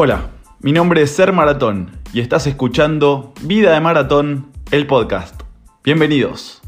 Hola, mi nombre es Ser Maratón y estás escuchando Vida de Maratón, el podcast. Bienvenidos.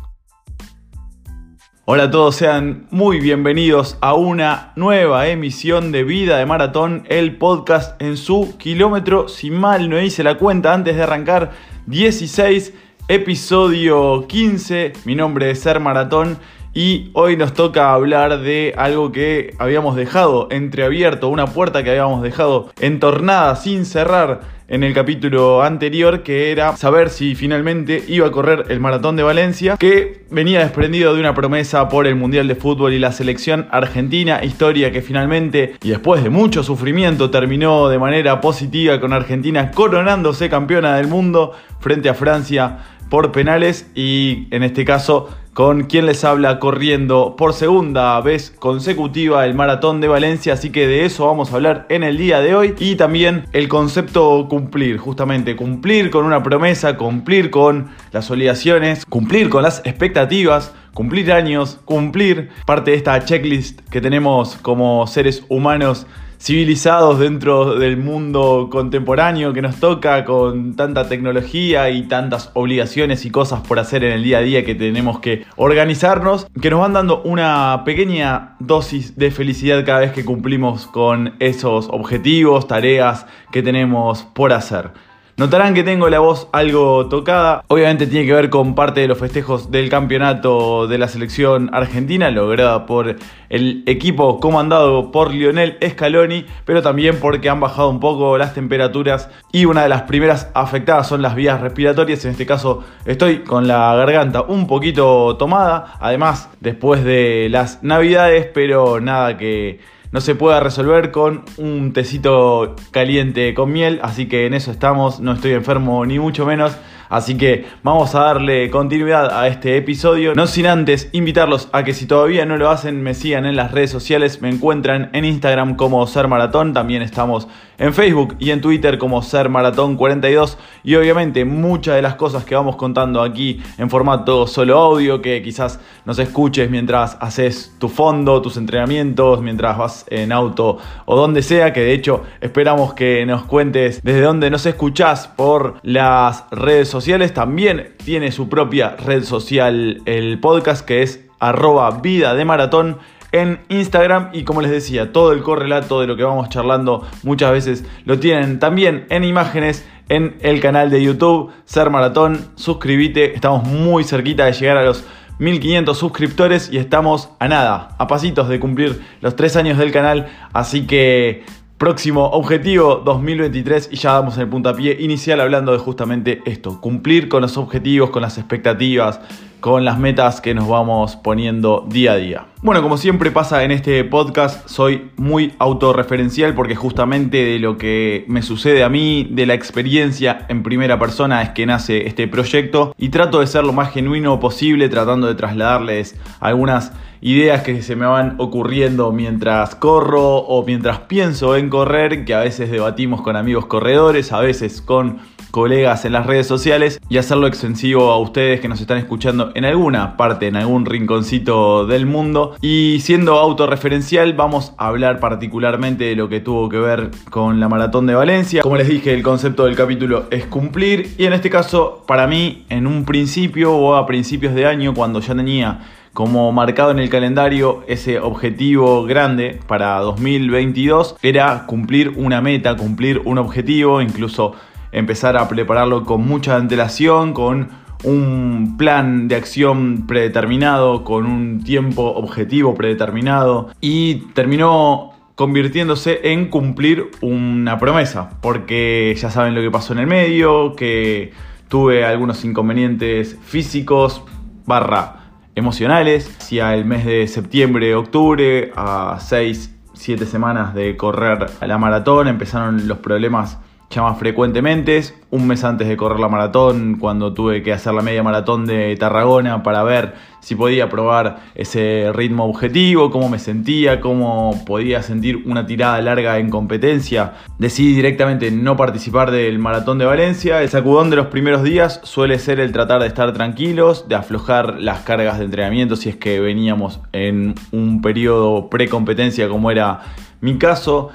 Hola a todos, sean muy bienvenidos a una nueva emisión de Vida de Maratón, el podcast en su kilómetro, si mal no hice la cuenta antes de arrancar, 16, episodio 15. Mi nombre es Ser Maratón y hoy nos toca hablar de algo que habíamos dejado entreabierto, una puerta que habíamos dejado entornada sin cerrar en el capítulo anterior, que era saber si finalmente iba a correr el maratón de Valencia, que venía desprendido de una promesa por el Mundial de Fútbol y la selección argentina, historia que finalmente, y después de mucho sufrimiento, terminó de manera positiva con Argentina coronándose campeona del mundo frente a Francia por penales y en este caso con quien les habla corriendo por segunda vez consecutiva el maratón de Valencia, así que de eso vamos a hablar en el día de hoy. Y también el concepto cumplir, justamente cumplir con una promesa, cumplir con las obligaciones, cumplir con las expectativas, cumplir años, cumplir parte de esta checklist que tenemos como seres humanos civilizados dentro del mundo contemporáneo que nos toca con tanta tecnología y tantas obligaciones y cosas por hacer en el día a día que tenemos que organizarnos, que nos van dando una pequeña dosis de felicidad cada vez que cumplimos con esos objetivos, tareas que tenemos por hacer. Notarán que tengo la voz algo tocada. Obviamente tiene que ver con parte de los festejos del campeonato de la selección argentina, lograda por el equipo comandado por Lionel Scaloni, pero también porque han bajado un poco las temperaturas y una de las primeras afectadas son las vías respiratorias. En este caso estoy con la garganta un poquito tomada, además después de las navidades, pero nada que no se pueda resolver con un tecito caliente con miel, así que en eso estamos, no estoy enfermo ni mucho menos. Así que vamos a darle continuidad a este episodio. No sin antes invitarlos a que si todavía no lo hacen, me sigan en las redes sociales. Me encuentran en Instagram como Ser Maratón. También estamos en Facebook y en Twitter como Ser Maratón 42. Y obviamente muchas de las cosas que vamos contando aquí en formato solo audio, que quizás nos escuches mientras haces tu fondo, tus entrenamientos, mientras vas en auto o donde sea, que de hecho esperamos que nos cuentes desde dónde nos escuchás por las redes sociales también tiene su propia red social el podcast que es arroba vida de maratón en Instagram y como les decía, todo el correlato de lo que vamos charlando muchas veces lo tienen también en imágenes en el canal de YouTube Ser Maratón. Suscríbete, estamos muy cerquita de llegar a los 1500 suscriptores y estamos a nada, a pasitos de cumplir los 3 años del canal, así que Próximo objetivo 2023 y ya damos el puntapié inicial hablando de justamente esto, cumplir con los objetivos, con las expectativas, con las metas que nos vamos poniendo día a día. Bueno, como siempre pasa en este podcast, soy muy autorreferencial porque justamente de lo que me sucede a mí, de la experiencia en primera persona es que nace este proyecto y trato de ser lo más genuino posible tratando de trasladarles algunas ideas que se me van ocurriendo mientras corro o mientras pienso en correr, que a veces debatimos con amigos corredores, a veces con colegas en las redes sociales y hacerlo extensivo a ustedes que nos están escuchando en alguna parte, en algún rinconcito del mundo. Y siendo autorreferencial, vamos a hablar particularmente de lo que tuvo que ver con la maratón de Valencia. Como les dije, el concepto del capítulo es cumplir y en este caso, para mí, en un principio o a principios de año, cuando ya tenía como marcado en el calendario ese objetivo grande para 2022 era cumplir una meta, cumplir un objetivo, incluso empezar a prepararlo con mucha antelación, con un plan de acción predeterminado, con un tiempo objetivo predeterminado y terminó convirtiéndose en cumplir una promesa, porque ya saben lo que pasó en el medio, que tuve algunos inconvenientes físicos barra emocionales. Hacia el mes de septiembre, octubre, a 6, 7 semanas de correr a la maratón, empezaron los problemas ya más frecuentemente. Un mes antes de correr la maratón, cuando tuve que hacer la media maratón de Tarragona para ver si podía probar ese ritmo objetivo, cómo me sentía, cómo podía sentir una tirada larga en competencia. Decidí directamente no participar del maratón de Valencia. El sacudón de los primeros días suele ser el tratar de estar tranquilos, de aflojar las cargas de entrenamiento si es que veníamos en un periodo pre-competencia como era mi caso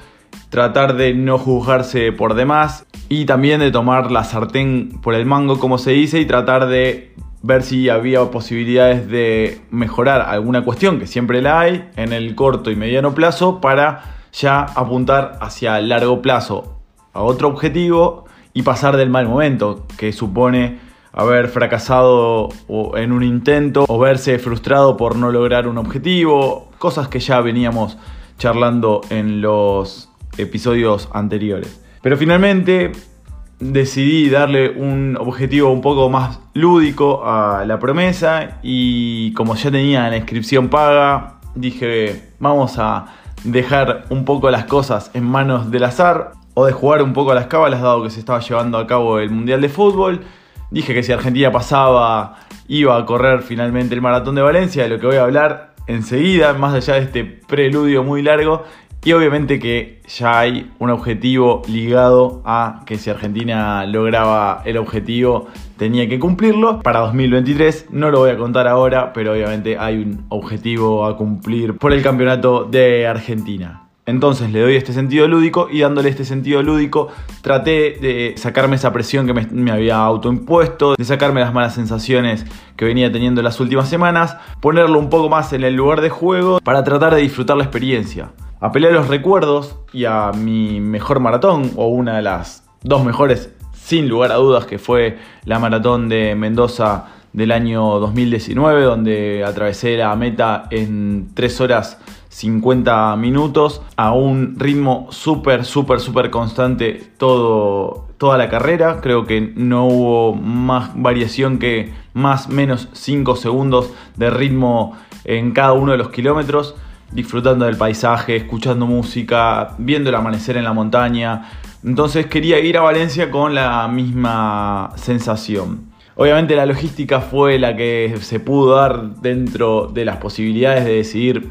tratar de no juzgarse por demás y también de tomar la sartén por el mango, como se dice, y tratar de ver si había posibilidades de mejorar alguna cuestión, que siempre la hay, en el corto y mediano plazo, para ya apuntar hacia largo plazo a otro objetivo y pasar del mal momento, que supone haber fracasado en un intento o verse frustrado por no lograr un objetivo, cosas que ya veníamos charlando en los episodios anteriores. Pero finalmente decidí darle un objetivo un poco más lúdico a la promesa y como ya tenía la inscripción paga, dije vamos a dejar un poco las cosas en manos del azar o de jugar un poco a las cábalas dado que se estaba llevando a cabo el Mundial de Fútbol. Dije que si Argentina pasaba iba a correr finalmente el Maratón de Valencia, de lo que voy a hablar enseguida, más allá de este preludio muy largo. Y obviamente que ya hay un objetivo ligado a que si Argentina lograba el objetivo tenía que cumplirlo para 2023. No lo voy a contar ahora, pero obviamente hay un objetivo a cumplir por el campeonato de Argentina. Entonces le doy este sentido lúdico y dándole este sentido lúdico traté de sacarme esa presión que me, había autoimpuesto, de sacarme las malas sensaciones que venía teniendo las últimas semanas, ponerlo un poco más en el lugar de juego para tratar de disfrutar la experiencia. Apelé a los recuerdos y a mi mejor maratón o una de las dos mejores sin lugar a dudas que fue la maratón de Mendoza del año 2019 donde atravesé la meta en 3 horas 50 minutos a un ritmo súper, súper, súper constante todo, toda la carrera. Creo que no hubo más variación que más menos 5 segundos de ritmo en cada uno de los kilómetros. Disfrutando del paisaje, escuchando música, viendo el amanecer en la montaña. Entonces quería ir a Valencia con la misma sensación. Obviamente la logística fue la que se pudo dar dentro de las posibilidades de decidir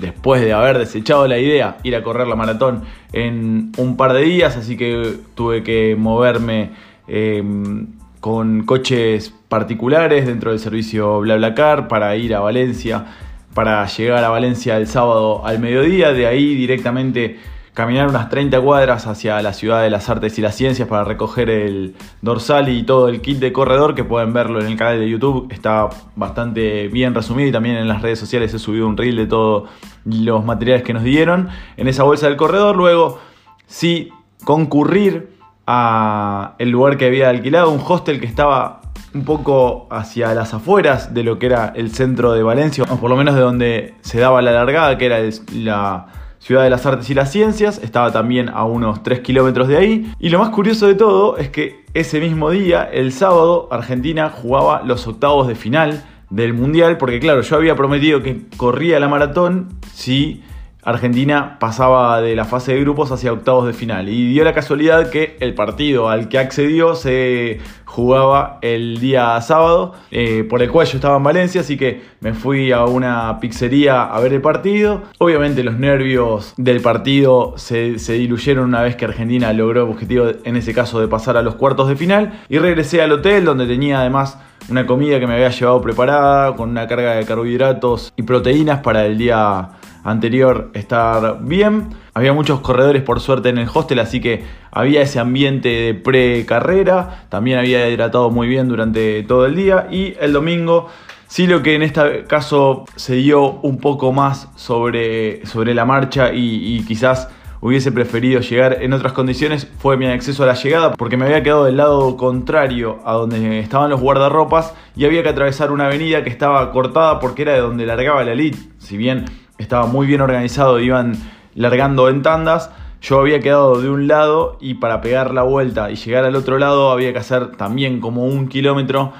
después de haber desechado la idea, ir a correr la maratón en un par de días, así que tuve que moverme em, con coches particulares dentro del servicio BlaBlaCar para ir a Valencia, para llegar a Valencia el sábado al mediodía, de ahí directamente caminar unas 30 cuadras hacia la ciudad de las artes y las ciencias para recoger el dorsal y todo el kit de corredor que pueden verlo en el canal de YouTube. Está bastante bien resumido y también en las redes sociales he subido un reel de todos los materiales que nos dieron en esa bolsa del corredor. Luego sí concurrir a el lugar que había alquilado, un hostel que estaba un poco hacia las afueras de lo que era el centro de Valencia, o por lo menos de donde se daba la largada, que era la Ciudad de las Artes y las Ciencias, estaba también a unos 3 kilómetros de ahí. Y lo más curioso de todo es que ese mismo día, el sábado, Argentina jugaba los octavos de final del Mundial, porque claro, yo había prometido que corría la maratón si Argentina pasaba de la fase de grupos hacia octavos de final. Y dio la casualidad que el partido al que accedió se jugaba el día sábado, eh, por el cual yo estaba en Valencia, así que me fui a una pizzería a ver el partido. Obviamente los nervios del partido se, se diluyeron una vez que Argentina logró el objetivo, en ese caso, de pasar a los cuartos de final. Y regresé al hotel donde tenía además una comida que me había llevado preparada, con una carga de carbohidratos y proteínas para el día anterior estar bien. Había muchos corredores por suerte en el hostel, así que había ese ambiente de pre-carrera. También había hidratado muy bien durante todo el día. Y el domingo, sí lo que en este caso se dio un poco más sobre, sobre la marcha y, quizás hubiese preferido llegar en otras condiciones fue mi acceso a la llegada porque me había quedado del lado contrario a donde estaban los guardarropas y había que atravesar una avenida que estaba cortada porque era de donde largaba la elite. Si bien estaba muy bien organizado, iban largando en tandas. Yo había quedado de un lado y para pegar la vuelta y llegar al otro lado había que hacer también como un kilómetro,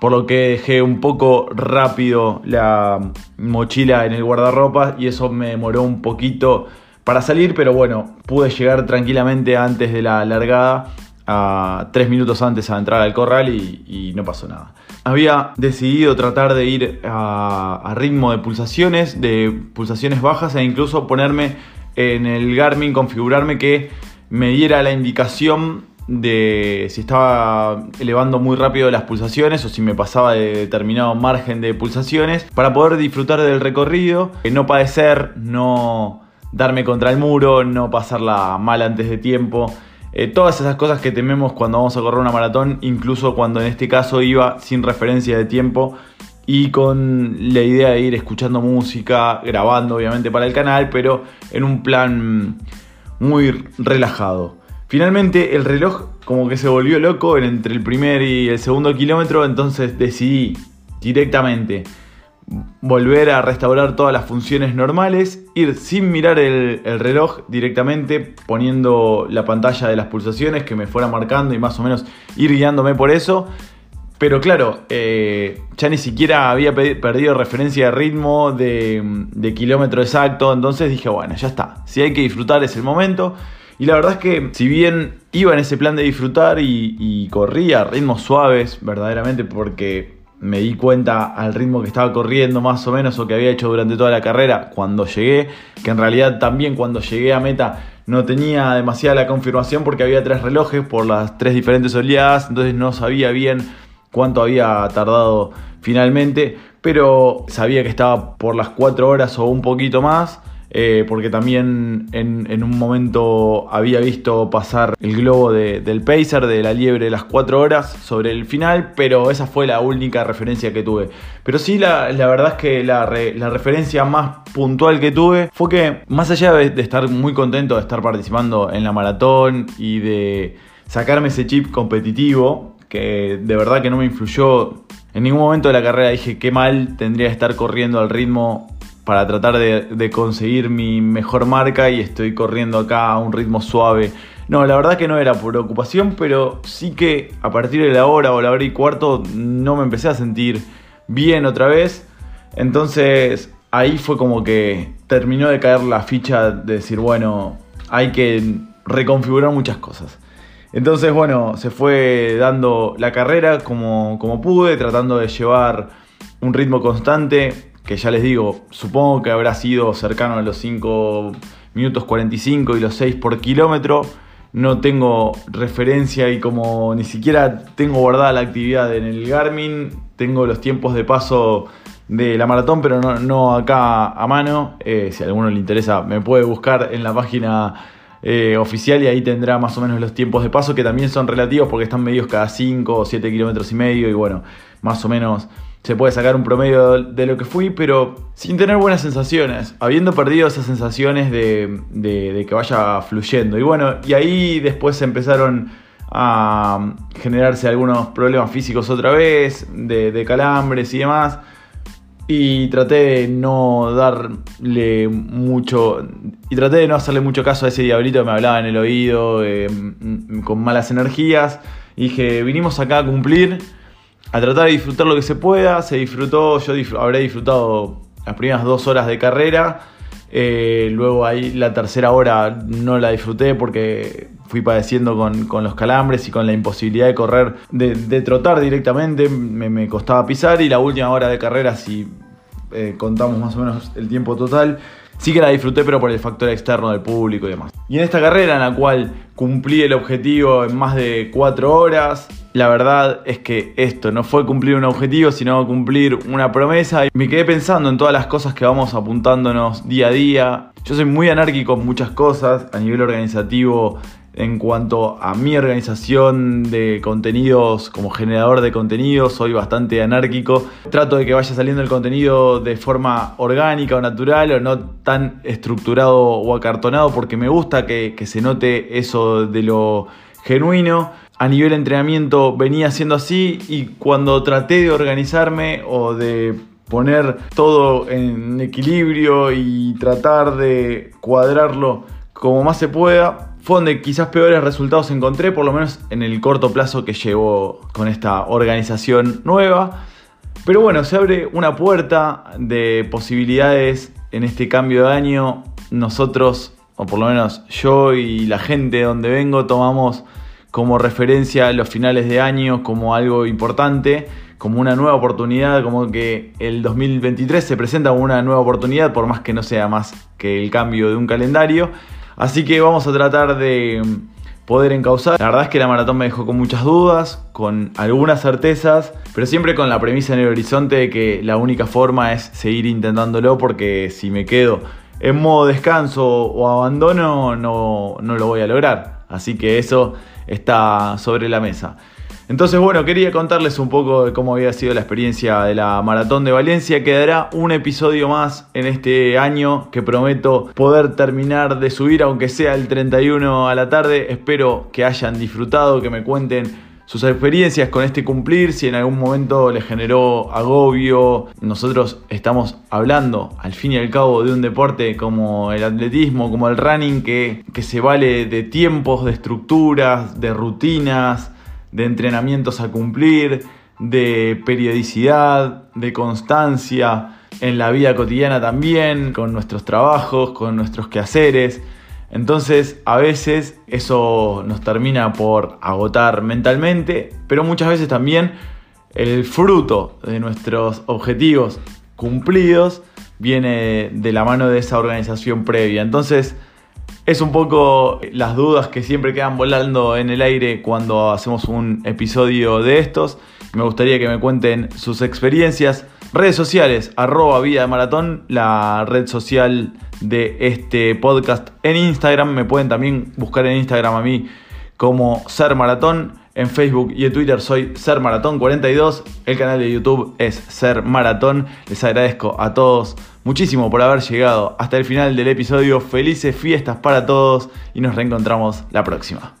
por lo que dejé un poco rápido la mochila en el guardarropa y eso me demoró un poquito para salir, pero bueno, pude llegar tranquilamente antes de la largada, a tres minutos antes a entrar al corral y, y no pasó nada había decidido tratar de ir a, ritmo de pulsaciones, de pulsaciones bajas e incluso ponerme en el Garmin, configurarme que me diera la indicación de si estaba elevando muy rápido las pulsaciones o si me pasaba de determinado margen de pulsaciones para poder disfrutar del recorrido, no padecer, no darme contra el muro, no pasarla mal antes de tiempo. Eh, todas esas cosas que tememos cuando vamos a correr una maratón, incluso cuando en este caso iba sin referencia de tiempo y con la idea de ir escuchando música, grabando obviamente para el canal, pero en un plan muy relajado. Finalmente el reloj como que se volvió loco entre el primer y el segundo kilómetro, entonces decidí directamente volver a restaurar todas las funciones normales, ir sin mirar el, reloj directamente, poniendo la pantalla de las pulsaciones que me fuera marcando y más o menos ir guiándome por eso. Pero claro, eh, ya ni siquiera había perdido referencia de ritmo, de, kilómetro exacto, entonces dije, bueno, ya está, si hay que disfrutar es el momento. Y la verdad es que si bien iba en ese plan de disfrutar y, y corría a ritmos suaves, verdaderamente porque me di cuenta al ritmo que estaba corriendo más o menos o que había hecho durante toda la carrera cuando llegué, que en realidad también cuando llegué a meta no tenía demasiada la confirmación porque había tres relojes por las tres diferentes oleadas, entonces no sabía bien cuánto había tardado finalmente, pero sabía que estaba por las cuatro horas o un poquito más. Eh, porque también en, un momento había visto pasar el globo del Pacer, de la liebre de las 4 horas sobre el final, pero esa fue la única referencia que tuve. Pero sí, la, verdad es que la, referencia más puntual que tuve fue que, más allá de, estar muy contento de estar participando en la maratón y de sacarme ese chip competitivo, que de verdad que no me influyó en ningún momento de la carrera, dije qué mal tendría que estar corriendo al ritmo para tratar de, conseguir mi mejor marca y estoy corriendo acá a un ritmo suave. No, la verdad que no era por ocupación, pero sí que a partir de la hora o la hora y cuarto no me empecé a sentir bien otra vez. Entonces ahí fue como que terminó de caer la ficha de decir, bueno, hay que reconfigurar muchas cosas. Entonces, bueno, se fue dando la carrera como, como pude, tratando de llevar un ritmo constante que ya les digo, supongo que habrá sido cercano a los 5 minutos 45 y los 6 por kilómetro. No tengo referencia y como ni siquiera tengo guardada la actividad en el Garmin, tengo los tiempos de paso de la maratón, pero no, acá a mano. Eh, si a alguno le interesa, me puede buscar en la página eh, oficial y ahí tendrá más o menos los tiempos de paso que también son relativos porque están medios cada 5 o 7 kilómetros y medio y bueno, más o menos se puede sacar un promedio de lo que fui, pero sin tener buenas sensaciones, habiendo perdido esas sensaciones de, que vaya fluyendo. Y bueno, y ahí después empezaron a generarse algunos problemas físicos otra vez, de, calambres y demás. Y traté de no darle mucho. Y traté de no hacerle mucho caso a ese diablito que me hablaba en el oído eh, con malas energías. Y dije, vinimos acá a cumplir a tratar de disfrutar lo que se pueda. Se disfrutó, yo habré disfrutado las primeras dos horas de carrera. Eh, luego ahí la tercera hora no la disfruté porque fui padeciendo con, los calambres y con la imposibilidad de correr, de, trotar directamente, me, costaba pisar y la última hora de carrera, si eh, contamos más o menos el tiempo total, sí que la disfruté pero por el factor externo del público y demás. Y en esta carrera en la cual cumplí el objetivo en más de cuatro horas, la verdad es que esto no fue cumplir un objetivo, sino cumplir una promesa. Y me quedé pensando en todas las cosas que vamos apuntándonos día a día. Yo soy muy anárquico en muchas cosas, a nivel organizativo, en cuanto a mi organización de contenidos como generador de contenidos, soy bastante anárquico. Trato de que vaya saliendo el contenido de forma orgánica o natural o no tan estructurado o acartonado porque me gusta que, que se note eso de lo genuino a nivel entrenamiento venía siendo así y cuando traté de organizarme o de poner todo en equilibrio y tratar de cuadrarlo como más se pueda, fue donde quizás peores resultados encontré, por lo menos en el corto plazo que llevo con esta organización nueva. Pero bueno, se abre una puerta de posibilidades en este cambio de año. Nosotros, o por lo menos yo y la gente de donde vengo, tomamos como referencia los finales de año como algo importante, como una nueva oportunidad, como que el 2023 se presenta como una nueva oportunidad, por más que no sea más que el cambio de un calendario. Así que vamos a tratar de poder encauzar. La verdad es que la maratón me dejó con muchas dudas, con algunas certezas, pero siempre con la premisa en el horizonte de que la única forma es seguir intentándolo porque si me quedo en modo descanso o abandono, no, no lo voy a lograr. Así que eso está sobre la mesa. Entonces, bueno, quería contarles un poco de cómo había sido la experiencia de la Maratón de Valencia. Quedará un episodio más en este año que prometo poder terminar de subir, aunque sea el 31 a la tarde. Espero que hayan disfrutado, que me cuenten sus experiencias con este cumplir, si en algún momento les generó agobio. Nosotros estamos hablando, al fin y al cabo, de un deporte como el atletismo, como el running, que, que se vale de tiempos, de estructuras, de rutinas de entrenamientos a cumplir, de periodicidad, de constancia en la vida cotidiana también, con nuestros trabajos, con nuestros quehaceres. Entonces a veces eso nos termina por agotar mentalmente, pero muchas veces también el fruto de nuestros objetivos cumplidos viene de la mano de esa organización previa. Entonces es un poco las dudas que siempre quedan volando en el aire cuando hacemos un episodio de estos. Me gustaría que me cuenten sus experiencias. Redes sociales, arroba vida de maratón, la red social de este podcast en Instagram. Me pueden también buscar en Instagram a mí como Ser Maratón. En Facebook y en Twitter soy Ser Maratón 42. El canal de YouTube es Ser Maratón. Les agradezco a todos muchísimo por haber llegado hasta el final del episodio. Felices fiestas para todos y nos reencontramos la próxima.